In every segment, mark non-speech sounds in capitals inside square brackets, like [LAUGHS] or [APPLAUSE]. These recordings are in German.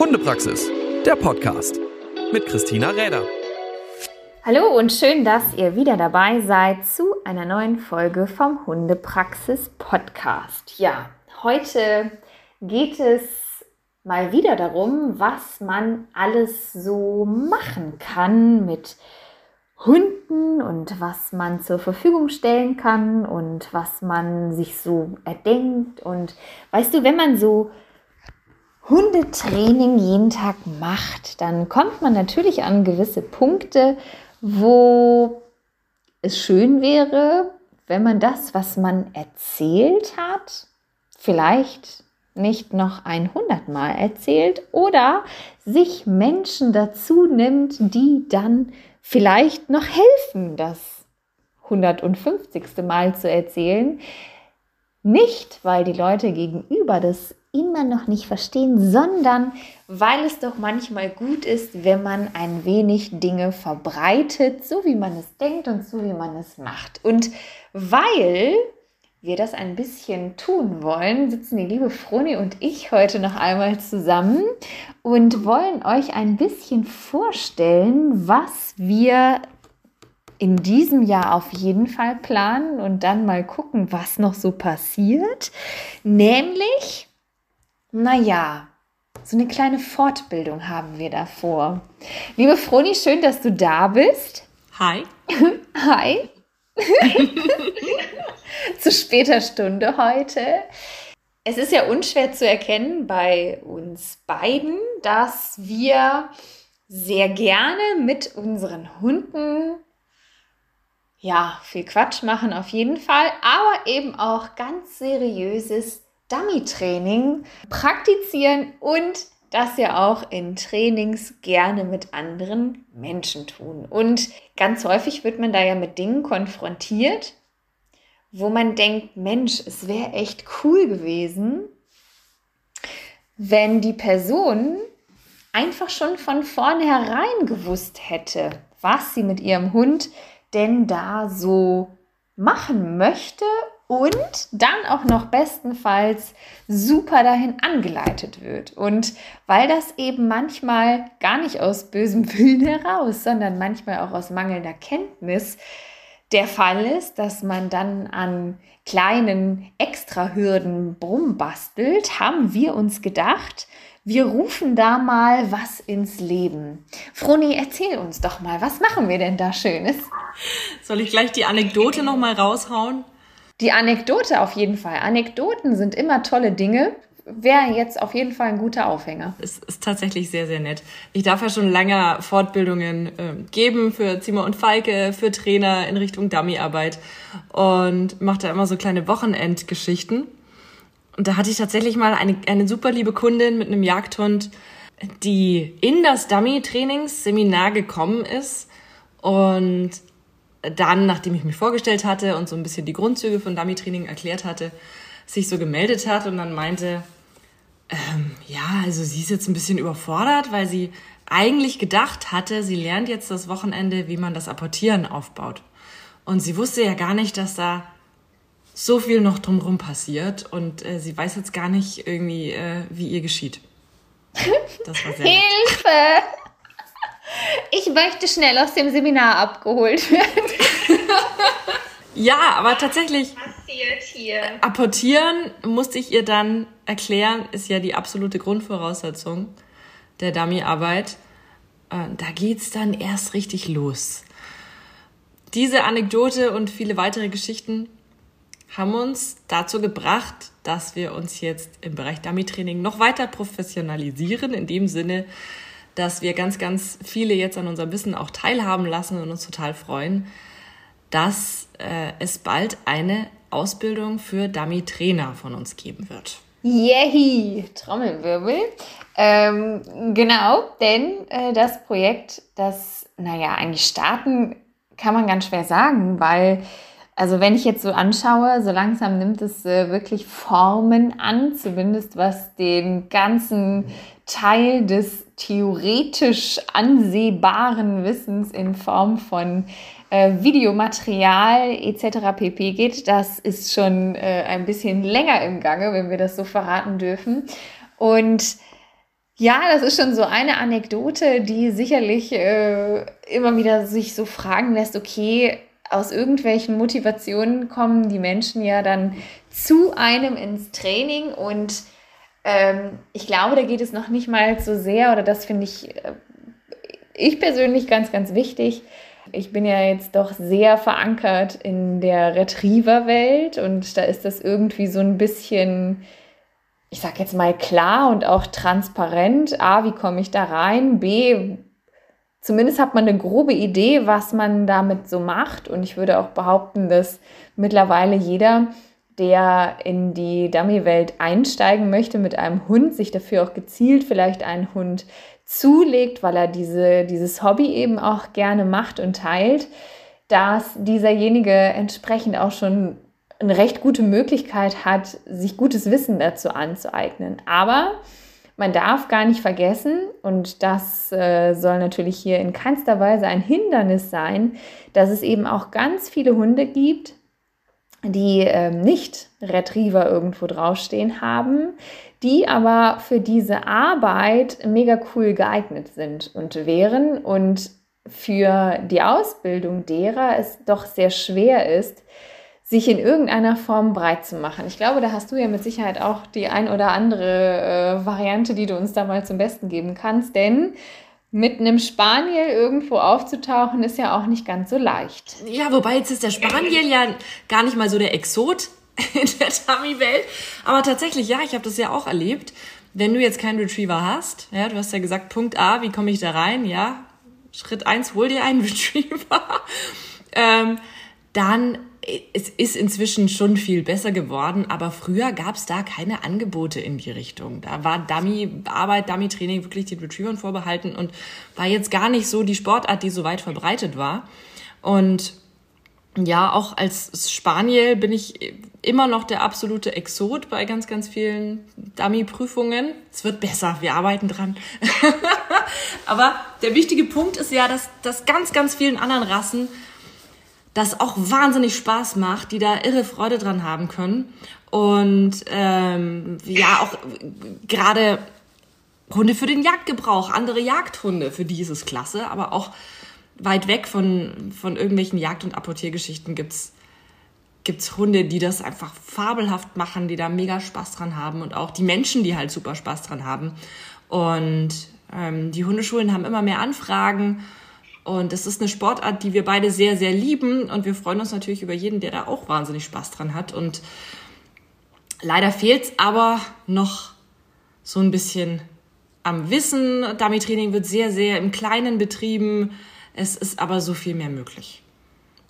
Hundepraxis, der Podcast mit Christina Räder. Hallo und schön, dass ihr wieder dabei seid zu einer neuen Folge vom Hundepraxis Podcast. Ja, heute geht es mal wieder darum, was man alles so machen kann mit Hunden und was man zur Verfügung stellen kann und was man sich so erdenkt. Und weißt du, wenn man so Hundetraining jeden Tag macht, dann kommt man natürlich an gewisse Punkte, wo es schön wäre, wenn man das, was man erzählt hat, vielleicht nicht noch ein hundertmal erzählt oder sich Menschen dazu nimmt, die dann vielleicht noch helfen, das 150. Mal zu erzählen. Nicht, weil die Leute gegenüber das immer noch nicht verstehen, sondern weil es doch manchmal gut ist, wenn man ein wenig Dinge verbreitet, so wie man es denkt und so wie man es macht. Und weil wir das ein bisschen tun wollen, sitzen die liebe Froni und ich heute noch einmal zusammen und wollen euch ein bisschen vorstellen, was wir in diesem Jahr auf jeden Fall planen und dann mal gucken, was noch so passiert. Nämlich naja, so eine kleine Fortbildung haben wir davor. Liebe Froni, schön, dass du da bist. Hi. [LAUGHS] Hi. [LAUGHS] zu später Stunde heute. Es ist ja unschwer zu erkennen bei uns beiden, dass wir sehr gerne mit unseren Hunden ja, viel Quatsch machen auf jeden Fall, aber eben auch ganz seriöses Dummy-Training praktizieren und das ja auch in Trainings gerne mit anderen Menschen tun. Und ganz häufig wird man da ja mit Dingen konfrontiert, wo man denkt, Mensch, es wäre echt cool gewesen, wenn die Person einfach schon von vornherein gewusst hätte, was sie mit ihrem Hund denn da so machen möchte und dann auch noch bestenfalls super dahin angeleitet wird. Und weil das eben manchmal gar nicht aus bösem Willen heraus, sondern manchmal auch aus mangelnder Kenntnis der Fall ist, dass man dann an kleinen Extrahürden brumbastelt, haben wir uns gedacht, wir rufen da mal was ins Leben. Froni, erzähl uns doch mal, was machen wir denn da Schönes? Soll ich gleich die Anekdote noch mal raushauen? Die Anekdote auf jeden Fall. Anekdoten sind immer tolle Dinge. Wäre jetzt auf jeden Fall ein guter Aufhänger. Es ist tatsächlich sehr, sehr nett. Ich darf ja schon lange Fortbildungen äh, geben für Zimmer und Falke, für Trainer in Richtung Dummyarbeit und mache da immer so kleine Wochenendgeschichten. Und da hatte ich tatsächlich mal eine, eine super liebe Kundin mit einem Jagdhund, die in das Dummy-Trainingsseminar gekommen ist und dann, nachdem ich mich vorgestellt hatte und so ein bisschen die Grundzüge von Dummy-Training erklärt hatte, sich so gemeldet hat und dann meinte, ähm, ja, also sie ist jetzt ein bisschen überfordert, weil sie eigentlich gedacht hatte, sie lernt jetzt das Wochenende, wie man das Apportieren aufbaut. Und sie wusste ja gar nicht, dass da so viel noch drumherum passiert und äh, sie weiß jetzt gar nicht irgendwie, äh, wie ihr geschieht. [LAUGHS] Das war sehr Hilfe! Ich möchte schnell aus dem Seminar abgeholt werden. [LAUGHS] ja, aber tatsächlich. Passiert hier. Apportieren musste ich ihr dann erklären, ist ja die absolute Grundvoraussetzung der Dummyarbeit. Äh, da geht's dann erst richtig los. Diese Anekdote und viele weitere Geschichten haben uns dazu gebracht, dass wir uns jetzt im Bereich Dummy-Training noch weiter professionalisieren, in dem Sinne, dass wir ganz, ganz viele jetzt an unserem Wissen auch teilhaben lassen und uns total freuen, dass äh, es bald eine Ausbildung für Dummy-Trainer von uns geben wird. Yay! Trommelwirbel. Ähm, genau, denn äh, das Projekt, das, naja, eigentlich starten kann man ganz schwer sagen, weil also wenn ich jetzt so anschaue, so langsam nimmt es äh, wirklich Formen an, zumindest was den ganzen Teil des theoretisch ansehbaren Wissens in Form von äh, Videomaterial etc. pp geht. Das ist schon äh, ein bisschen länger im Gange, wenn wir das so verraten dürfen. Und Ja, das ist schon so eine Anekdote, die sicherlich äh, immer wieder sich so fragen lässt, okay, aus irgendwelchen Motivationen kommen die Menschen ja dann zu einem ins Training und ähm, ich glaube, da geht es noch nicht mal so sehr, oder das finde ich, äh, ich persönlich ganz, ganz wichtig. Ich bin ja jetzt doch sehr verankert in der Retriever-Welt und da ist das irgendwie so ein bisschen, ich sag jetzt mal klar und auch transparent. A, wie komme ich da rein? B, zumindest hat man eine grobe Idee, was man damit so macht. Und ich würde auch behaupten, dass mittlerweile jeder, der in die Dummy-Welt einsteigen möchte mit einem Hund, sich dafür auch gezielt vielleicht einen Hund zulegt, weil er diese, dieses Hobby eben auch gerne macht und teilt, dass dieserjenige entsprechend auch schon eine recht gute Möglichkeit hat, sich gutes Wissen dazu anzueignen. Aber man darf gar nicht vergessen, und das äh, soll natürlich hier in keinster Weise ein Hindernis sein, dass es eben auch ganz viele Hunde gibt, die äh, nicht Retriever irgendwo draufstehen haben, die aber für diese Arbeit mega cool geeignet sind und wären und für die Ausbildung derer es doch sehr schwer ist, sich in irgendeiner Form breit zu machen. Ich glaube, da hast du ja mit Sicherheit auch die ein oder andere äh, Variante, die du uns da mal zum Besten geben kannst, denn mit einem Spaniel irgendwo aufzutauchen, ist ja auch nicht ganz so leicht. Ja, wobei jetzt ist der Spaniel ja gar nicht mal so der Exot [LAUGHS] in der Dummy-Welt. Aber tatsächlich, ja, ich habe das ja auch erlebt. Wenn du jetzt keinen Retriever hast, ja, du hast ja gesagt, Punkt A, wie komme ich da rein? Ja, Schritt eins, hol dir einen [LAUGHS] Retriever. ähm, dann es ist inzwischen schon viel besser geworden, aber früher gab es da keine Angebote in die Richtung. Da war Dummy-Arbeit, Dummy-Training wirklich den Retrievern vorbehalten und war jetzt gar nicht so die Sportart, die so weit verbreitet war. Und ja, auch als Spaniel bin ich immer noch der absolute Exot bei ganz, ganz vielen Dummy-Prüfungen. Es wird besser, wir arbeiten dran. [LAUGHS] aber der wichtige Punkt ist ja, dass, dass ganz, ganz vielen anderen Rassen das auch wahnsinnig Spaß macht, die da irre Freude dran haben können. Und ähm, ja, auch gerade Hunde für den Jagdgebrauch, andere Jagdhunde, für die ist es klasse, aber auch weit weg von, von irgendwelchen Jagd- und Apportiergeschichten gibt's gibt's Hunde, die das einfach fabelhaft machen, die da mega Spaß dran haben und auch die Menschen, die halt super Spaß dran haben. Und ähm, die Hundeschulen haben immer mehr Anfragen und es ist eine Sportart, die wir beide sehr, sehr lieben. Und wir freuen uns natürlich über jeden, der da auch wahnsinnig Spaß dran hat. Und leider fehlt es aber noch so ein bisschen am Wissen. Dummy-Training wird sehr, sehr im Kleinen betrieben. Es ist aber so viel mehr möglich.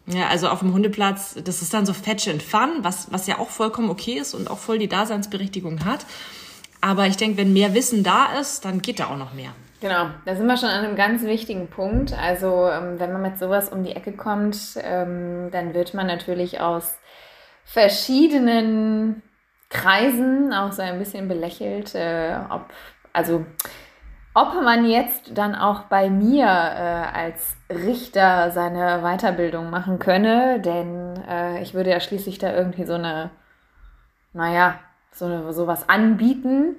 Ja, also auf dem Hundeplatz, das ist dann so Fetch and Fun, was, was ja auch vollkommen okay ist und auch voll die Daseinsberechtigung hat. Aber ich denke, wenn mehr Wissen da ist, dann geht da auch noch mehr. Genau, da sind wir schon an einem ganz wichtigen Punkt. Also ähm, wenn man mit sowas um die Ecke kommt, ähm, dann wird man natürlich aus verschiedenen Kreisen auch so ein bisschen belächelt, äh, ob, also ob man jetzt dann auch bei mir äh, als Richter seine Weiterbildung machen könne, denn äh, ich würde ja schließlich da irgendwie so eine, naja, so eine, sowas anbieten,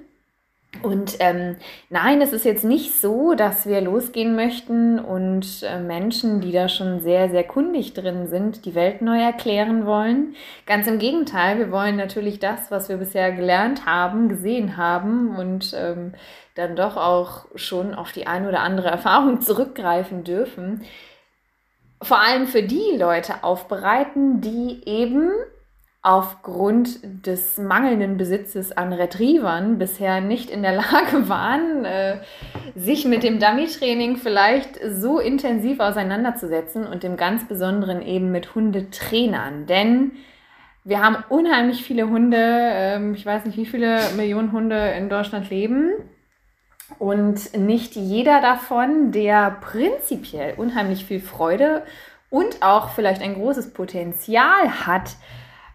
und ähm, nein, es ist jetzt nicht so, dass wir losgehen möchten und äh, Menschen, die da schon sehr, sehr kundig drin sind, die Welt neu erklären wollen. Ganz im Gegenteil, wir wollen natürlich das, was wir bisher gelernt haben, gesehen haben und ähm, dann doch auch schon auf die eine oder andere Erfahrung [LAUGHS] zurückgreifen dürfen. Vor allem für die Leute aufbereiten, die eben aufgrund des mangelnden Besitzes an Retrievern bisher nicht in der Lage waren, äh, sich mit dem Dummy-Training vielleicht so intensiv auseinanderzusetzen und dem ganz Besonderen eben mit Hundetrainern. Denn wir haben unheimlich viele Hunde, äh, ich weiß nicht, wie viele Millionen Hunde in Deutschland leben. Und nicht jeder davon, der prinzipiell unheimlich viel Freude und auch vielleicht ein großes Potenzial hat,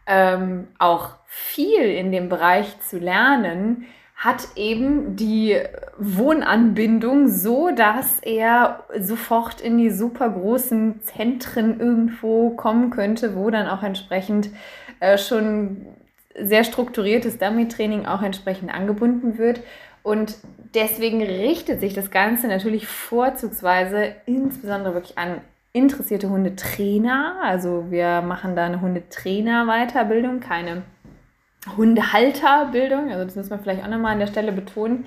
ähm, auch viel in dem Bereich zu lernen, hat eben die Wohnanbindung so, dass er sofort in die super großen Zentren irgendwo kommen könnte, wo dann auch entsprechend äh, schon sehr strukturiertes Dummy-Training auch entsprechend angebunden wird. Und deswegen richtet sich das Ganze natürlich vorzugsweise insbesondere wirklich an interessierte Hundetrainer. Also wir machen da eine Hundetrainer-Weiterbildung, keine Hundehalterbildung. Also das muss man vielleicht auch nochmal an der Stelle betonen,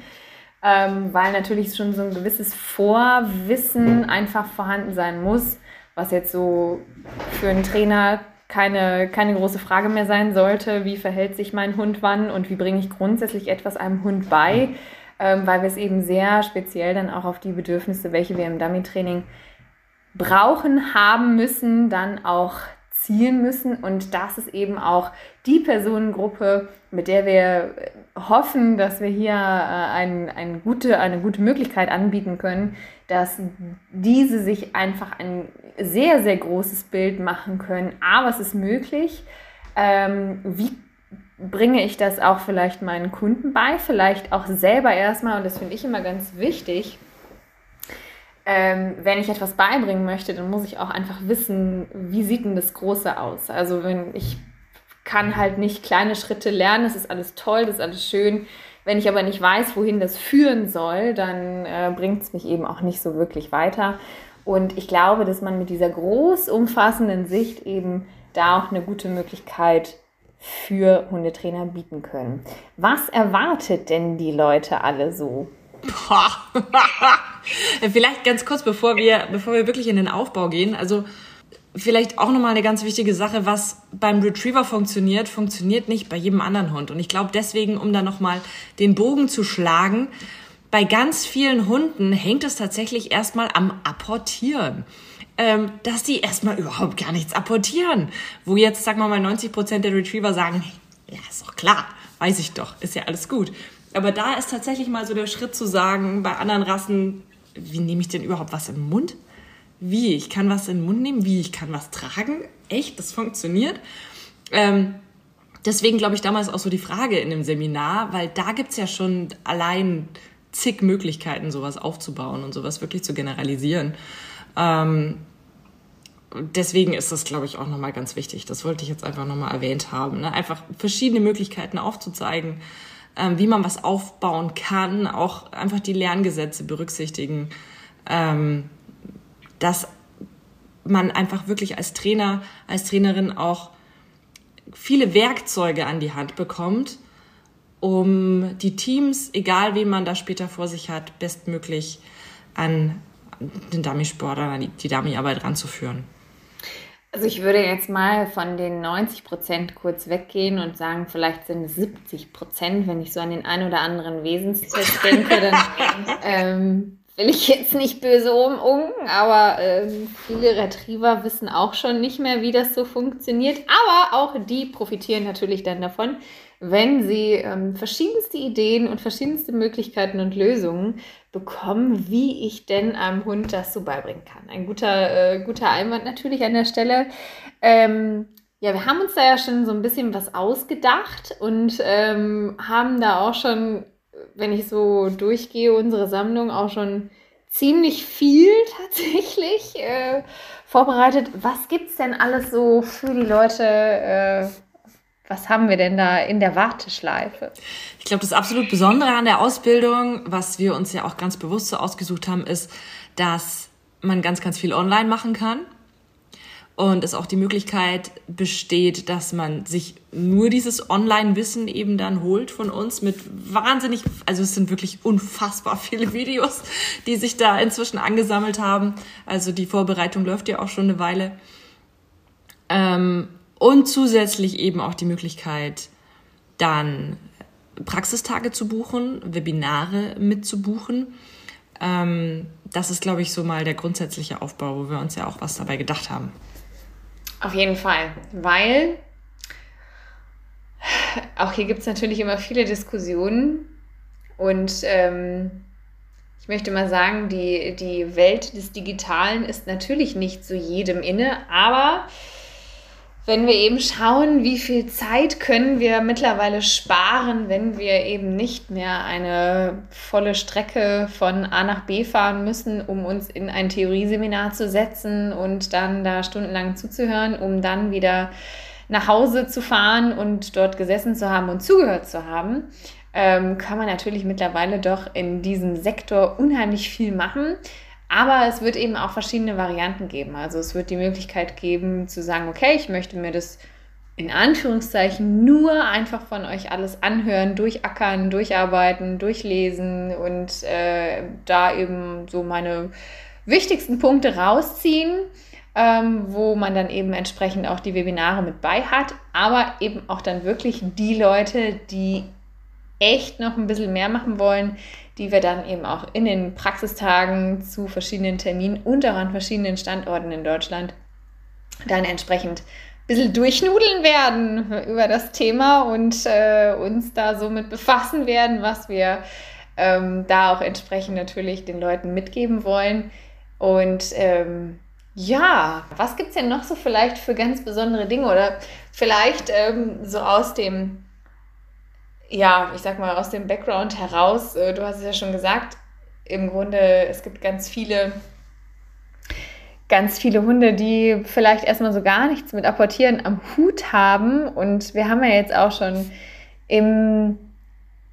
ähm, weil natürlich schon so ein gewisses Vorwissen einfach vorhanden sein muss, was jetzt so für einen Trainer keine, keine große Frage mehr sein sollte, wie verhält sich mein Hund wann und wie bringe ich grundsätzlich etwas einem Hund bei, ähm, weil wir es eben sehr speziell dann auch auf die Bedürfnisse, welche wir im Dummy-Training brauchen, haben müssen, dann auch zielen müssen. Und das ist eben auch die Personengruppe, mit der wir hoffen, dass wir hier äh, ein, ein gute, eine gute Möglichkeit anbieten können, dass diese sich einfach ein sehr, sehr großes Bild machen können. Aber es ist möglich. Ähm, wie bringe ich das auch vielleicht meinen Kunden bei? Vielleicht auch selber erstmal, und das finde ich immer ganz wichtig ähm, wenn ich etwas beibringen möchte, dann muss ich auch einfach wissen, wie sieht denn das Große aus. Also wenn ich kann halt nicht kleine Schritte lernen, das ist alles toll, das ist alles schön. Wenn ich aber nicht weiß, wohin das führen soll, dann äh, bringt es mich eben auch nicht so wirklich weiter. Und ich glaube, dass man mit dieser groß umfassenden Sicht eben da auch eine gute Möglichkeit für Hundetrainer bieten können. Was erwartet denn die Leute alle so? [LAUGHS] [LAUGHS] vielleicht ganz kurz, bevor wir, bevor wir wirklich in den Aufbau gehen. Also vielleicht auch nochmal eine ganz wichtige Sache, was beim Retriever funktioniert, funktioniert nicht bei jedem anderen Hund. Und ich glaube deswegen, um da nochmal den Bogen zu schlagen, bei ganz vielen Hunden hängt es tatsächlich erstmal am Apportieren. Ähm, dass die erstmal überhaupt gar nichts apportieren. Wo jetzt, sagen wir mal, 90 Prozent der Retriever sagen, ja, ist doch klar, weiß ich doch, ist ja alles gut. Aber da ist tatsächlich mal so der Schritt zu sagen, bei anderen Rassen, wie nehme ich denn überhaupt was in den Mund? Wie? Ich kann was in den Mund nehmen? Wie? Ich kann was tragen? Echt? Das funktioniert? Ähm, deswegen glaube ich damals auch so die Frage in dem Seminar, weil da gibt es ja schon allein zig Möglichkeiten, sowas aufzubauen und sowas wirklich zu generalisieren. Ähm, deswegen ist das, glaube ich, auch nochmal ganz wichtig. Das wollte ich jetzt einfach nochmal erwähnt haben. Ne? Einfach verschiedene Möglichkeiten aufzuzeigen ähm, wie man was aufbauen kann, auch einfach die Lerngesetze berücksichtigen, ähm, dass man einfach wirklich als Trainer, als Trainerin auch viele Werkzeuge an die Hand bekommt, um die Teams, egal wen man da später vor sich hat, bestmöglich an den Dummy-Sport, die, die Dummy-Arbeit ranzuführen. Also ich würde jetzt mal von den 90 Prozent kurz weggehen und sagen, vielleicht sind es 70 Prozent, wenn ich so an den ein oder anderen Wesenstest denke, dann [LAUGHS] ähm, will ich jetzt nicht böse umunken, aber ähm, viele Retriever wissen auch schon nicht mehr, wie das so funktioniert. Aber auch die profitieren natürlich dann davon, wenn sie ähm, verschiedenste Ideen und verschiedenste Möglichkeiten und Lösungen bekommen, wie ich denn einem Hund das so beibringen kann. Ein guter, äh, guter Einwand natürlich an der Stelle. Ähm, ja, wir haben uns da ja schon so ein bisschen was ausgedacht und ähm, haben da auch schon, wenn ich so durchgehe, unsere Sammlung auch schon ziemlich viel [LAUGHS] tatsächlich äh, vorbereitet. Was gibt es denn alles so für die Leute? Äh, was haben wir denn da in der Warteschleife? Ich glaube, das absolut Besondere an der Ausbildung, was wir uns ja auch ganz bewusst so ausgesucht haben, ist, dass man ganz, ganz viel online machen kann. Und es auch die Möglichkeit besteht, dass man sich nur dieses Online-Wissen eben dann holt von uns mit wahnsinnig, also es sind wirklich unfassbar viele [LAUGHS] Videos, die sich da inzwischen angesammelt haben. Also die Vorbereitung läuft ja auch schon eine Weile. Ähm, und zusätzlich eben auch die Möglichkeit, dann Praxistage zu buchen, Webinare mitzubuchen. Ähm, das ist, glaube ich, so mal der grundsätzliche Aufbau, wo wir uns ja auch was dabei gedacht haben. Auf jeden Fall, weil auch hier gibt es natürlich immer viele Diskussionen und ähm, ich möchte mal sagen, die, die Welt des Digitalen ist natürlich nicht so jedem inne, aber wenn wir eben schauen, wie viel Zeit können wir mittlerweile sparen, wenn wir eben nicht mehr eine volle Strecke von A nach B fahren müssen, um uns in ein Theorieseminar zu setzen und dann da stundenlang zuzuhören, um dann wieder nach Hause zu fahren und dort gesessen zu haben und zugehört zu haben, ähm, kann man natürlich mittlerweile doch in diesem Sektor unheimlich viel machen. Aber es wird eben auch verschiedene Varianten geben. Also es wird die Möglichkeit geben zu sagen, okay, ich möchte mir das in Anführungszeichen nur einfach von euch alles anhören, durchackern, durcharbeiten, durchlesen und äh, da eben so meine wichtigsten Punkte rausziehen, ähm, wo man dann eben entsprechend auch die Webinare mit bei hat, aber eben auch dann wirklich die Leute, die echt noch ein bisschen mehr machen wollen, die wir dann eben auch in den Praxistagen zu verschiedenen Terminen und auch an verschiedenen Standorten in Deutschland dann entsprechend ein bisschen durchnudeln werden über das Thema und äh, uns da somit befassen werden, was wir ähm, da auch entsprechend natürlich den Leuten mitgeben wollen. Und ähm, ja, was gibt es denn noch so vielleicht für ganz besondere Dinge oder vielleicht ähm, so aus dem ja, ich sag mal, aus dem Background heraus, äh, du hast es ja schon gesagt, im Grunde, es gibt ganz viele, ganz viele Hunde, die vielleicht erstmal so gar nichts mit Apportieren am Hut haben. Und wir haben ja jetzt auch schon im,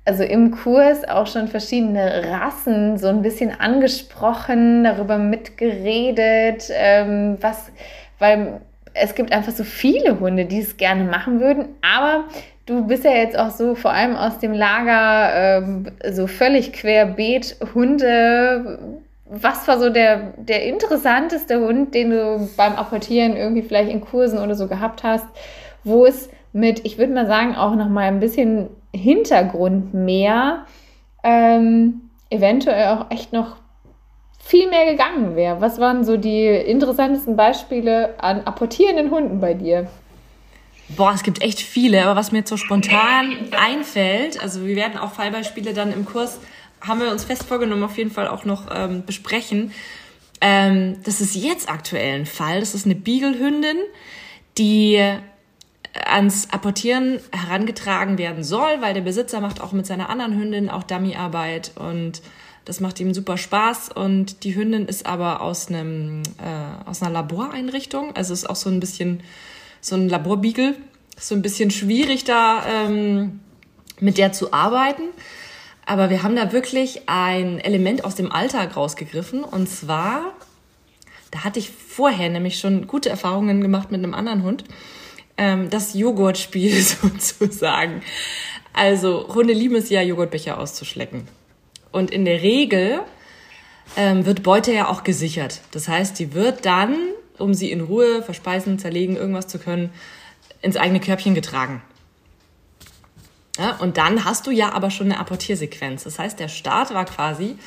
also im Kurs auch schon verschiedene Rassen so ein bisschen angesprochen, darüber mitgeredet, ähm, was, weil es gibt einfach so viele Hunde, die es gerne machen würden, aber Du bist ja jetzt auch so vor allem aus dem Lager ähm, so völlig querbeet Hunde. Was war so der, der interessanteste Hund, den du beim Apportieren irgendwie vielleicht in Kursen oder so gehabt hast, wo es mit, ich würde mal sagen, auch noch mal ein bisschen Hintergrund mehr, ähm, eventuell auch echt noch viel mehr gegangen wäre. Was waren so die interessantesten Beispiele an apportierenden Hunden bei dir? Boah, es gibt echt viele, aber was mir jetzt so spontan einfällt, also wir werden auch Fallbeispiele dann im Kurs, haben wir uns fest vorgenommen, auf jeden Fall auch noch ähm, besprechen. Ähm, das ist jetzt aktuell ein Fall. Das ist eine Beagle-Hündin, die ans Apportieren herangetragen werden soll, weil der Besitzer macht auch mit seiner anderen Hündin auch Dummyarbeit und das macht ihm super Spaß und die Hündin ist aber aus einem äh, aus einer Laboreinrichtung, also ist auch so ein bisschen so ein Laborbeagle. Ist so ein bisschen schwierig da ähm, mit der zu arbeiten. Aber wir haben da wirklich ein Element aus dem Alltag rausgegriffen. Und zwar, da hatte ich vorher nämlich schon gute Erfahrungen gemacht mit einem anderen Hund. Ähm, das Joghurtspiel [LAUGHS] sozusagen. Also Hunde lieben es ja, Joghurtbecher auszuschlecken. Und in der Regel ähm, wird Beute ja auch gesichert. Das heißt, die wird dann um sie in Ruhe verspeisen, zerlegen, irgendwas zu können, ins eigene Körbchen getragen. Ja, und dann hast du ja aber schon eine Apportiersequenz. Das heißt, der Start war quasi,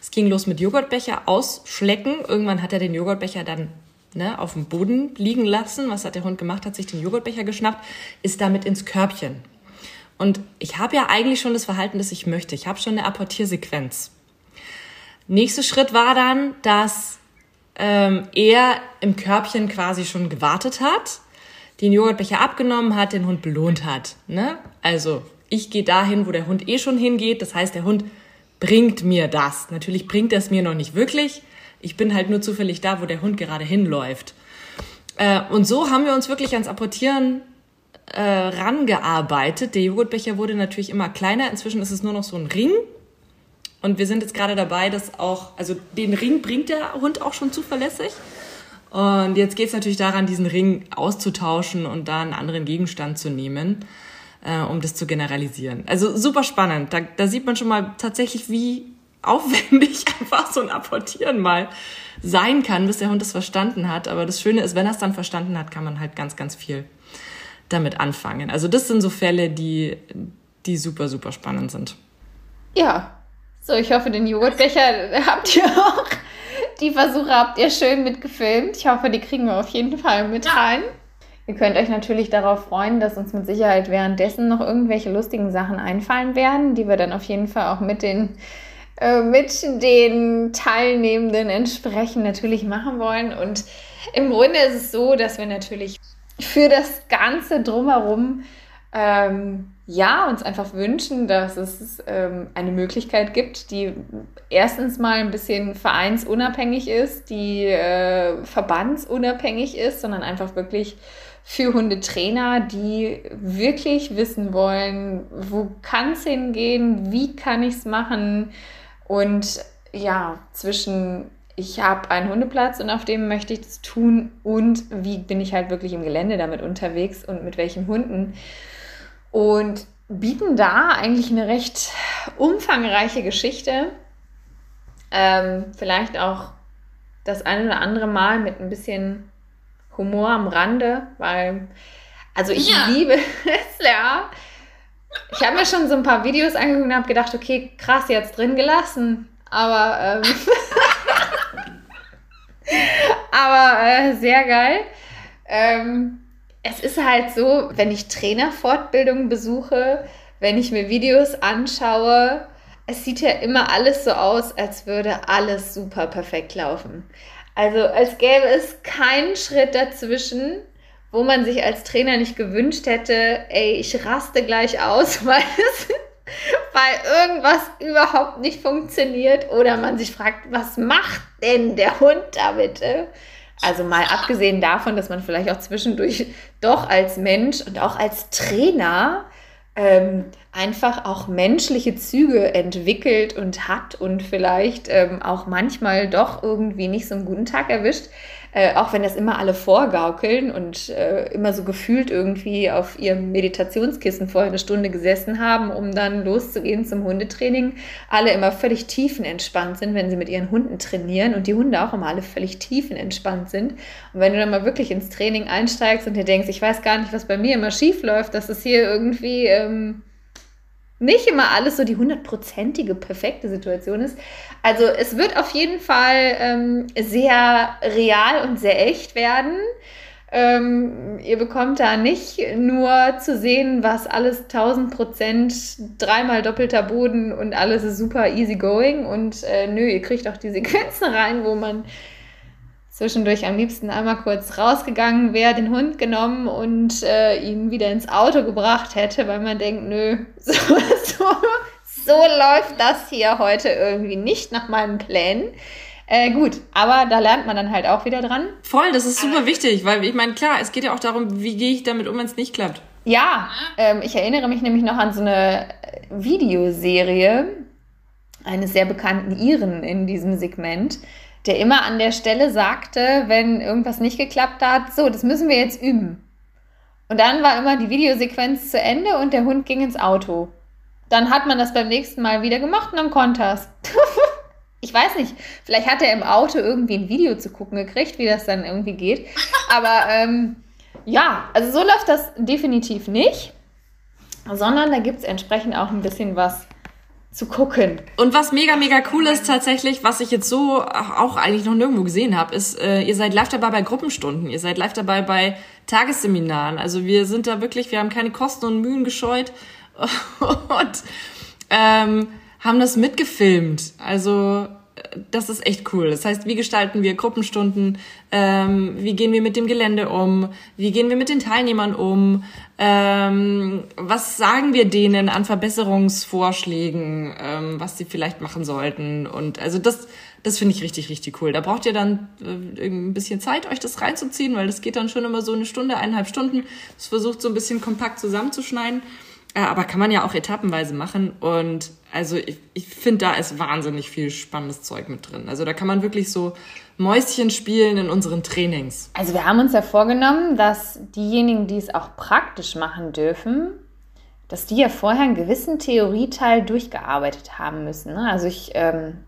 es ging los mit Joghurtbecher ausschlecken. Irgendwann hat er den Joghurtbecher dann ne, auf dem Boden liegen lassen. Was hat der Hund gemacht? Hat sich den Joghurtbecher geschnappt, ist damit ins Körbchen. Und ich habe ja eigentlich schon das Verhalten, das ich möchte. Ich habe schon eine Apportiersequenz. Nächster Schritt war dann, dass ähm, er im Körbchen quasi schon gewartet hat, den Joghurtbecher abgenommen hat, den Hund belohnt hat. Ne? Also ich gehe dahin, wo der Hund eh schon hingeht. Das heißt, der Hund bringt mir das. Natürlich bringt er es mir noch nicht wirklich. Ich bin halt nur zufällig da, wo der Hund gerade hinläuft. Äh, und so haben wir uns wirklich ans Apportieren äh, rangearbeitet. Der Joghurtbecher wurde natürlich immer kleiner. Inzwischen ist es nur noch so ein Ring, und wir sind jetzt gerade dabei, dass auch, also den Ring bringt der Hund auch schon zuverlässig. Und jetzt geht es natürlich daran, diesen Ring auszutauschen und da einen anderen Gegenstand zu nehmen, äh, um das zu generalisieren. Also super spannend. Da, da sieht man schon mal tatsächlich, wie aufwendig [LAUGHS] einfach so ein Apportieren mal sein kann, bis der Hund es verstanden hat. Aber das Schöne ist, wenn er es dann verstanden hat, kann man halt ganz, ganz viel damit anfangen. Also das sind so Fälle, die, die super, super spannend sind. Ja, so, ich hoffe, den Joghurtbecher [LAUGHS] habt ihr auch. Die Versuche habt ihr schön mitgefilmt. Ich hoffe, die kriegen wir auf jeden Fall mit rein. Ihr könnt euch natürlich darauf freuen, dass uns mit Sicherheit währenddessen noch irgendwelche lustigen Sachen einfallen werden, die wir dann auf jeden Fall auch mit den, äh, mit den Teilnehmenden entsprechend natürlich machen wollen. Und im Grunde ist es so, dass wir natürlich für das Ganze drumherum ähm, ja, uns einfach wünschen, dass es ähm, eine Möglichkeit gibt, die erstens mal ein bisschen vereinsunabhängig ist, die äh, verbandsunabhängig ist, sondern einfach wirklich für Hundetrainer, die wirklich wissen wollen, wo kann es hingehen, wie kann ich es machen und ja, zwischen ich habe einen Hundeplatz und auf dem möchte ich das tun und wie bin ich halt wirklich im Gelände damit unterwegs und mit welchen Hunden. Und bieten da eigentlich eine recht umfangreiche Geschichte. Ähm, vielleicht auch das eine oder andere Mal mit ein bisschen Humor am Rande, weil, also ich ja. liebe [LAUGHS] es, ja. Ich habe mir schon so ein paar Videos angeguckt und habe gedacht, okay, krass, jetzt drin gelassen. Aber ähm, [LAUGHS] Aber äh, sehr geil. Ähm, es ist halt so, wenn ich Trainerfortbildungen besuche, wenn ich mir Videos anschaue, es sieht ja immer alles so aus, als würde alles super perfekt laufen. Also als gäbe es keinen Schritt dazwischen, wo man sich als Trainer nicht gewünscht hätte, ey, ich raste gleich aus, [LAUGHS] weil es weil irgendwas überhaupt nicht funktioniert oder man sich fragt, was macht denn der Hund da bitte? Also mal abgesehen davon, dass man vielleicht auch zwischendurch doch als Mensch und auch als Trainer ähm, einfach auch menschliche Züge entwickelt und hat und vielleicht ähm, auch manchmal doch irgendwie nicht so einen guten Tag erwischt. Äh, auch wenn das immer alle vorgaukeln und äh, immer so gefühlt irgendwie auf ihrem Meditationskissen vorher eine Stunde gesessen haben, um dann loszugehen zum Hundetraining, alle immer völlig tiefenentspannt sind, wenn sie mit ihren Hunden trainieren und die Hunde auch immer alle völlig tiefenentspannt sind. Und wenn du dann mal wirklich ins Training einsteigst und dir denkst, ich weiß gar nicht, was bei mir immer schief läuft, dass es hier irgendwie ähm, nicht immer alles so die hundertprozentige perfekte Situation ist. Also es wird auf jeden Fall ähm, sehr real und sehr echt werden. Ähm, ihr bekommt da nicht nur zu sehen, was alles 1000 Prozent, dreimal doppelter Boden und alles ist super easy going. Und äh, nö, ihr kriegt auch die Sequenzen rein, wo man zwischendurch am liebsten einmal kurz rausgegangen wäre, den Hund genommen und äh, ihn wieder ins Auto gebracht hätte, weil man denkt, nö, [LAUGHS] so, so, so läuft das hier heute irgendwie nicht nach meinen Plänen. Äh, gut, aber da lernt man dann halt auch wieder dran. Voll, das ist super wichtig, weil ich meine, klar, es geht ja auch darum, wie gehe ich damit um, wenn es nicht klappt. Ja, ähm, ich erinnere mich nämlich noch an so eine Videoserie eines sehr bekannten Iren in diesem Segment, der immer an der Stelle sagte, wenn irgendwas nicht geklappt hat, so, das müssen wir jetzt üben. Und dann war immer die Videosequenz zu Ende und der Hund ging ins Auto. Dann hat man das beim nächsten Mal wieder gemacht und dann konnte es. [LAUGHS] ich weiß nicht, vielleicht hat er im Auto irgendwie ein Video zu gucken gekriegt, wie das dann irgendwie geht. Aber ähm, ja, also so läuft das definitiv nicht, sondern da gibt es entsprechend auch ein bisschen was zu gucken. Und was mega, mega cool ist tatsächlich, was ich jetzt so auch eigentlich noch nirgendwo gesehen habe, ist, äh, ihr seid live dabei bei Gruppenstunden, ihr seid live dabei bei Tagesseminaren. Also wir sind da wirklich, wir haben keine Kosten und Mühen gescheut [LAUGHS] und ähm, haben das mitgefilmt. Also das ist echt cool. Das heißt, wie gestalten wir Gruppenstunden? Ähm, wie gehen wir mit dem Gelände um? Wie gehen wir mit den Teilnehmern um? Ähm, was sagen wir denen an Verbesserungsvorschlägen, ähm, was sie vielleicht machen sollten? Und also das, das finde ich richtig, richtig cool. Da braucht ihr dann äh, ein bisschen Zeit, euch das reinzuziehen, weil das geht dann schon immer so eine Stunde, eineinhalb Stunden. Das versucht so ein bisschen kompakt zusammenzuschneiden. Äh, aber kann man ja auch etappenweise machen. Und also ich, ich finde, da ist wahnsinnig viel spannendes Zeug mit drin. Also da kann man wirklich so Mäuschen spielen in unseren Trainings. Also wir haben uns ja vorgenommen, dass diejenigen, die es auch praktisch machen dürfen, dass die ja vorher einen gewissen Theorieteil durchgearbeitet haben müssen. Ne? Also ich, ähm,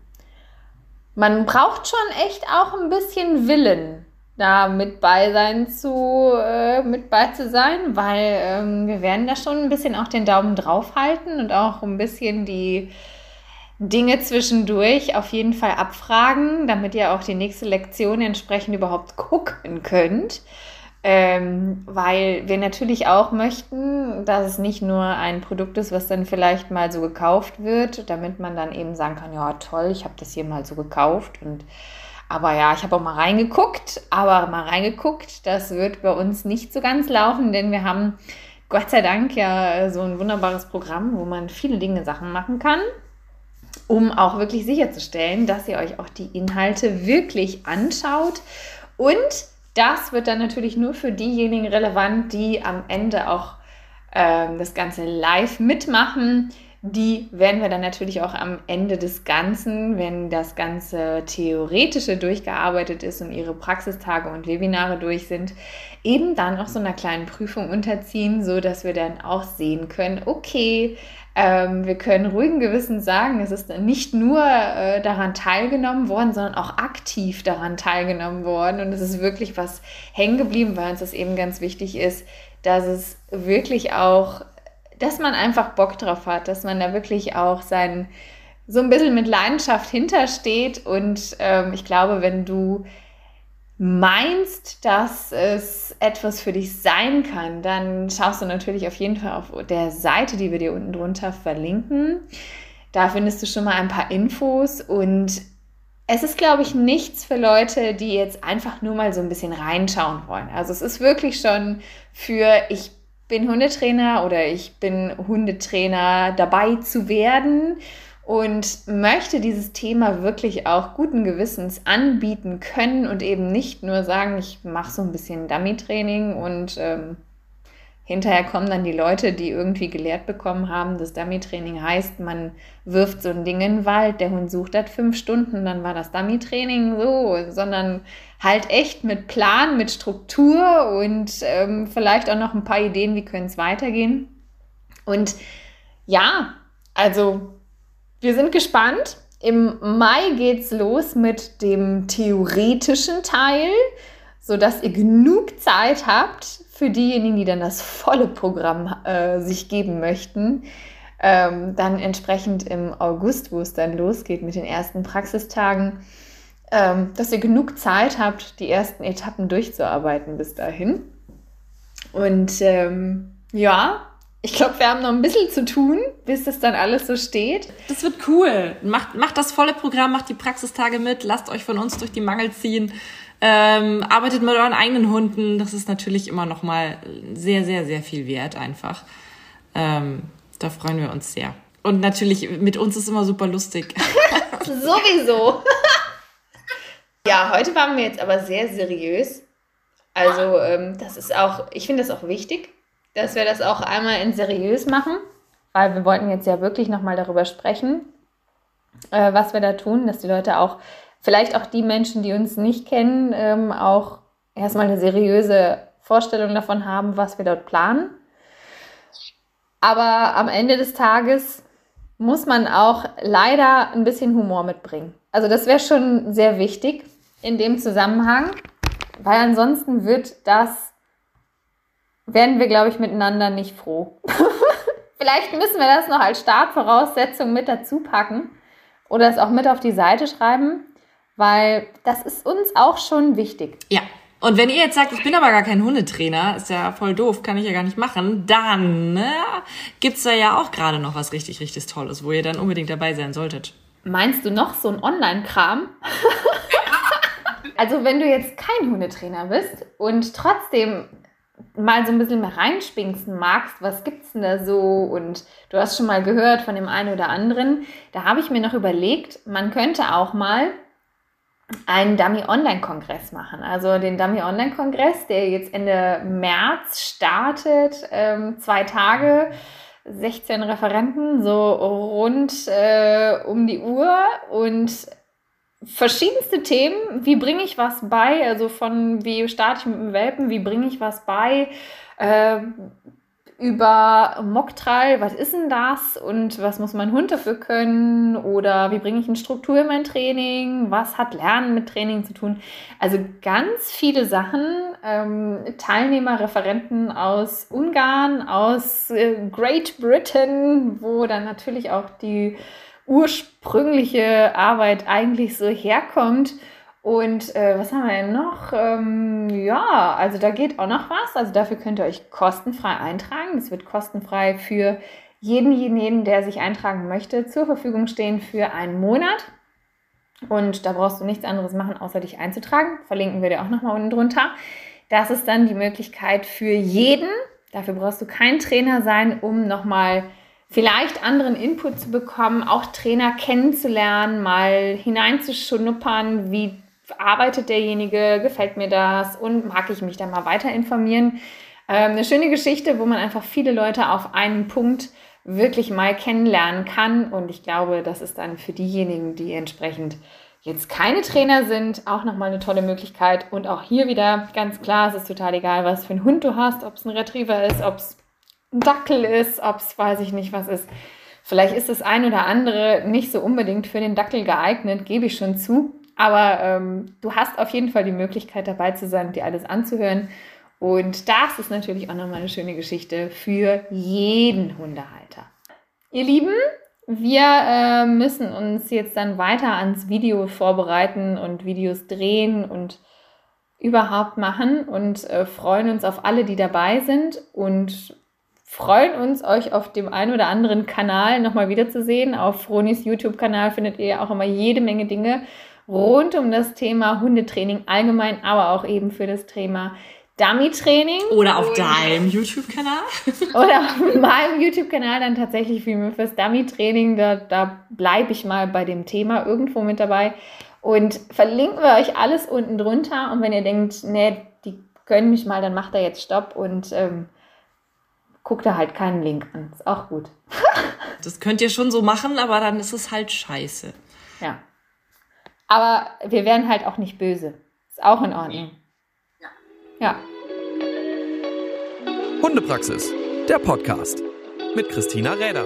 man braucht schon echt auch ein bisschen Willen da mit bei sein zu, äh, mit bei zu sein, weil ähm, wir werden da schon ein bisschen auch den Daumen drauf halten und auch ein bisschen die Dinge zwischendurch auf jeden Fall abfragen, damit ihr auch die nächste Lektion entsprechend überhaupt gucken könnt. Ähm, weil wir natürlich auch möchten, dass es nicht nur ein Produkt ist, was dann vielleicht mal so gekauft wird, damit man dann eben sagen kann, ja toll, ich habe das hier mal so gekauft und aber ja, ich habe auch mal reingeguckt, aber mal reingeguckt, das wird bei uns nicht so ganz laufen, denn wir haben Gott sei Dank ja so ein wunderbares Programm, wo man viele Dinge Sachen machen kann, um auch wirklich sicherzustellen, dass ihr euch auch die Inhalte wirklich anschaut und Das wird dann natürlich nur für diejenigen relevant, die am Ende auch äh, das Ganze live mitmachen. Die werden wir dann natürlich auch am Ende des Ganzen, wenn das ganze Theoretische durchgearbeitet ist und ihre Praxistage und Webinare durch sind, eben dann auch so einer kleinen Prüfung unterziehen, so dass wir dann auch sehen können, okay, ähm, wir können ruhigen Gewissens sagen, es ist nicht nur äh, daran teilgenommen worden, sondern auch aktiv daran teilgenommen worden. Und es ist wirklich was hängen geblieben, weil uns das eben ganz wichtig ist, dass es wirklich auch dass man einfach Bock drauf hat, dass man da wirklich auch sein, so ein bisschen mit Leidenschaft hintersteht. Und ähm, ich glaube, wenn du meinst, dass es etwas für dich sein kann, dann schaust du natürlich auf jeden Fall auf der Seite, die wir dir unten drunter verlinken. Da findest du schon mal ein paar Infos und es ist, glaube ich, nichts für Leute, die jetzt einfach nur mal so ein bisschen reinschauen wollen. Also es ist wirklich schon für, ich bin Hundetrainer oder ich bin Hundetrainer dabei zu werden und möchte dieses Thema wirklich auch guten Gewissens anbieten können und eben nicht nur sagen, ich mache so ein bisschen Dummy-Training und ähm, Hinterher kommen dann die Leute, die irgendwie gelehrt bekommen haben, das Dummy-Training heißt, man wirft so ein Ding in den Wald, der Hund sucht das fünf Stunden, dann war das Dummy-Training so, sondern halt echt mit Plan, mit Struktur und ähm, vielleicht auch noch ein paar Ideen, wie können es weitergehen. Und ja, also wir sind gespannt. Im Mai geht's los mit dem theoretischen Teil, sodass ihr genug Zeit habt, für diejenigen, die dann das volle Programm äh, sich geben möchten, ähm, dann entsprechend im August, wo es dann losgeht mit den ersten Praxistagen, ähm, dass ihr genug Zeit habt, die ersten Etappen durchzuarbeiten bis dahin. Und ähm, ja, ich glaube, wir haben noch ein bisschen zu tun, bis das dann alles so steht. Das wird cool. Macht, macht das volle Programm, macht die Praxistage mit, lasst euch von uns durch die Mangel ziehen. Ähm, arbeitet mit euren eigenen Hunden. Das ist natürlich immer noch mal sehr, sehr, sehr viel wert einfach. Ähm, da freuen wir uns sehr. Und natürlich, mit uns ist immer super lustig. [LAUGHS] Sowieso. [LAUGHS] ja, heute waren wir jetzt aber sehr seriös. Also, ähm, das ist auch, ich finde das auch wichtig, dass wir das auch einmal in seriös machen, weil wir wollten jetzt ja wirklich nochmal darüber sprechen, äh, was wir da tun, dass die Leute auch vielleicht auch die Menschen, die uns nicht kennen, ähm, auch erstmal eine seriöse Vorstellung davon haben, was wir dort planen. Aber am Ende des Tages muss man auch leider ein bisschen Humor mitbringen. Also das wäre schon sehr wichtig in dem Zusammenhang, weil ansonsten wird das, werden wir, glaube ich, miteinander nicht froh. [LAUGHS] Vielleicht müssen wir das noch als Startvoraussetzung mit dazu packen oder es auch mit auf die Seite schreiben, weil das ist uns auch schon wichtig. Ja. Und wenn ihr jetzt sagt, ich bin aber gar kein Hundetrainer, ist ja voll doof, kann ich ja gar nicht machen, dann ne, gibt's da ja auch gerade noch was richtig, richtig Tolles, wo ihr dann unbedingt dabei sein solltet. Meinst du noch so ein Online-Kram? [LAUGHS] also wenn du jetzt kein Hundetrainer bist und trotzdem mal so ein bisschen mehr reinspinksen magst, was gibt's denn da so? Und du hast schon mal gehört von dem einen oder anderen. Da habe ich mir noch überlegt, man könnte auch mal einen Dummy-Online-Kongress machen. Also den Dummy-Online-Kongress, der jetzt Ende März startet, ähm, zwei Tage, 16 Referenten, so rund äh, um die Uhr und verschiedenste Themen. Wie bringe ich was bei? Also von wie starte ich mit dem Welpen, wie bringe ich was bei? Äh, über Mocktrial, was ist denn das und was muss mein Hund dafür können oder wie bringe ich eine Struktur in mein Training, was hat Lernen mit Training zu tun. Also ganz viele Sachen, ähm, Teilnehmer, Referenten aus Ungarn, aus äh, Great Britain, wo dann natürlich auch die ursprüngliche Arbeit eigentlich so herkommt und äh, was haben wir denn noch? Ähm, ja, also da geht auch noch was. Also dafür könnt ihr euch kostenfrei eintragen. Das wird kostenfrei für jeden, jeden, der sich eintragen möchte, zur Verfügung stehen für einen Monat. Und da brauchst du nichts anderes machen, außer dich einzutragen. Verlinken wir dir auch nochmal unten drunter. Das ist dann die Möglichkeit für jeden. Dafür brauchst du kein Trainer sein, um nochmal vielleicht anderen Input zu bekommen, auch Trainer kennenzulernen, mal hineinzuschnuppern, wie arbeitet derjenige, gefällt mir das und mag ich mich da mal weiter informieren. Ähm, eine schöne Geschichte, wo man einfach viele Leute auf einen Punkt wirklich mal kennenlernen kann. Und ich glaube, das ist dann für diejenigen, die entsprechend jetzt keine Trainer sind, auch nochmal eine tolle Möglichkeit. Und auch hier wieder ganz klar, es ist total egal, was für einen Hund du hast, ob es ein Retriever ist, ob es ein Dackel ist, ob es weiß ich nicht was ist. Vielleicht ist das ein oder andere nicht so unbedingt für den Dackel geeignet, gebe ich schon zu. Aber ähm, du hast auf jeden Fall die Möglichkeit dabei zu sein und dir alles anzuhören. Und das ist natürlich auch nochmal eine schöne Geschichte für jeden Hundehalter. Ihr Lieben, wir äh, müssen uns jetzt dann weiter ans Video vorbereiten und Videos drehen und überhaupt machen und äh, freuen uns auf alle, die dabei sind und freuen uns, euch auf dem einen oder anderen Kanal nochmal wiederzusehen. Auf Fronis YouTube-Kanal findet ihr auch immer jede Menge Dinge rund um das Thema Hundetraining allgemein, aber auch eben für das Thema Dummy-Training. Oder auf deinem YouTube-Kanal. [LAUGHS] Oder auf meinem YouTube-Kanal dann tatsächlich wie fürs Dummy-Training. Da, da bleibe ich mal bei dem Thema irgendwo mit dabei. Und verlinken wir euch alles unten drunter. Und wenn ihr denkt, nee, die können mich mal, dann macht er jetzt Stopp und ähm, guckt da halt keinen Link an. Ist auch gut. [LAUGHS] das könnt ihr schon so machen, aber dann ist es halt scheiße. Ja. Aber wir wären halt auch nicht böse. Ist auch in Ordnung. Ja. Hundepraxis, der Podcast mit Christina Räder.